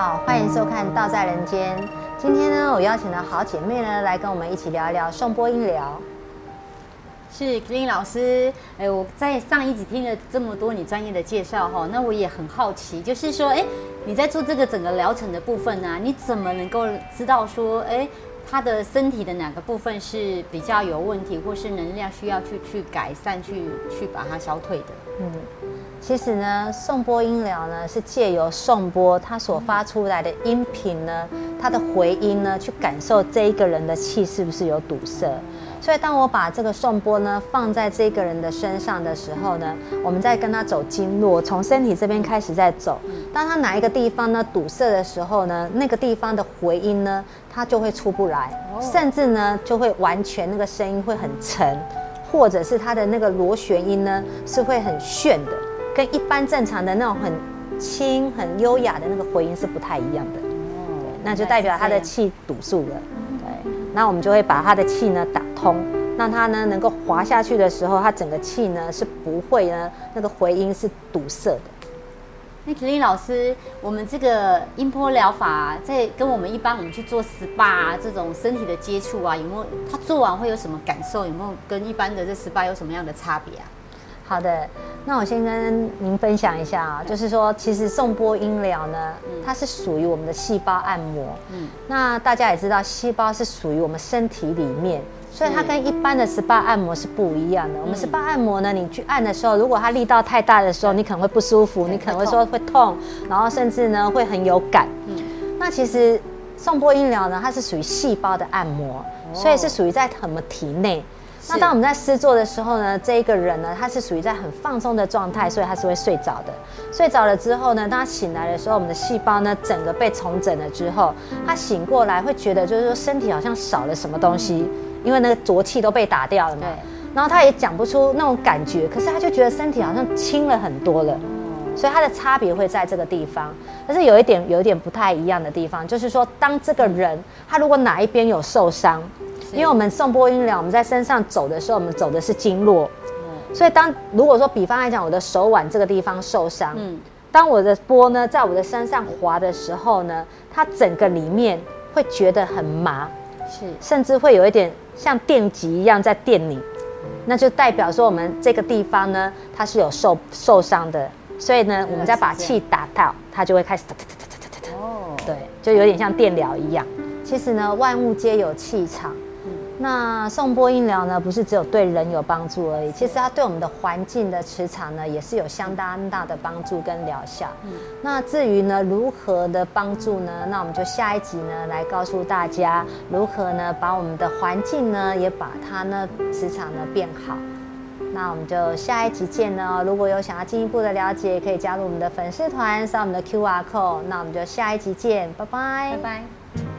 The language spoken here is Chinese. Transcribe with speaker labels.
Speaker 1: 好，欢迎收看《道在人间》。今天呢，我邀请了好姐妹呢来跟我们一起聊一聊颂钵音疗。
Speaker 2: 是 Clean 老师，哎，我在上一集听了这么多你专业的介绍哈，那我也很好奇，就是说，哎，你在做这个整个疗程的部分呢，你怎么能够知道说，哎，他的身体的哪个部分是比较有问题，或是能量需要去去改善，去去把它消退的？嗯。
Speaker 1: 其实呢，颂钵音疗呢是借由颂钵它所发出来的音频呢，它的回音呢，去感受这一个人的气是不是有堵塞。所以当我把这个颂钵呢放在这个人的身上的时候呢，我们在跟他走经络，从身体这边开始在走。当他哪一个地方呢堵塞的时候呢，那个地方的回音呢，它就会出不来，甚至呢就会完全那个声音会很沉，或者是他的那个螺旋音呢是会很炫的。跟一般正常的那种很轻、很优雅的那个回音是不太一样的，哦，那就代表他的气堵住了，对，那我们就会把他的气呢打通，让他呢能够滑下去的时候，他整个气呢是不会呢那个回音是堵塞的。
Speaker 2: 那肯定老师，我们这个音波疗法在跟我们一般我们去做 SPA 这种身体的接触啊，有没有？他做完会有什么感受？有没有跟一般的这 SPA 有什么样的差别啊？
Speaker 1: 好的，那我先跟您分享一下啊，就是说，其实送波音疗呢，它是属于我们的细胞按摩。嗯，那大家也知道，细胞是属于我们身体里面，所以它跟一般的 SPA 按摩是不一样的。我们 SPA 按摩呢，你去按的时候，如果它力道太大的时候，你可能会不舒服，你可能会说会痛，然后甚至呢会很有感。嗯，那其实送波音疗呢，它是属于细胞的按摩，所以是属于在我们体内。那当我们在施作的时候呢，这一个人呢，他是属于在很放松的状态，所以他是会睡着的。睡着了之后呢，当他醒来的时候，我们的细胞呢，整个被重整了之后，他醒过来会觉得就是说身体好像少了什么东西，因为那个浊气都被打掉了嘛。然后他也讲不出那种感觉，可是他就觉得身体好像轻了很多了。所以它的差别会在这个地方，但是有一点有一点不太一样的地方，就是说当这个人他如果哪一边有受伤。因为我们送波音疗，我们在身上走的时候，我们走的是经络，所以当如果说比方来讲，我的手腕这个地方受伤，嗯，当我的波呢在我的身上滑的时候呢，它整个里面会觉得很麻，是，甚至会有一点像电极一样在电你，那就代表说我们这个地方呢它是有受受伤的，所以呢，我们再把气打到，它就会开始哒哒哒哒哒哒。哦，对，就有点像电疗一样。其实呢，万物皆有气场。那送波音疗呢，不是只有对人有帮助而已，其实它对我们的环境的磁场呢，也是有相当大的帮助跟疗效。那至于呢，如何的帮助呢？那我们就下一集呢，来告诉大家如何呢，把我们的环境呢，也把它呢磁场呢变好。那我们就下一集见呢。如果有想要进一步的了解，可以加入我们的粉丝团，扫我们的 Q R code。那我们就下一集见，拜拜，
Speaker 2: 拜拜。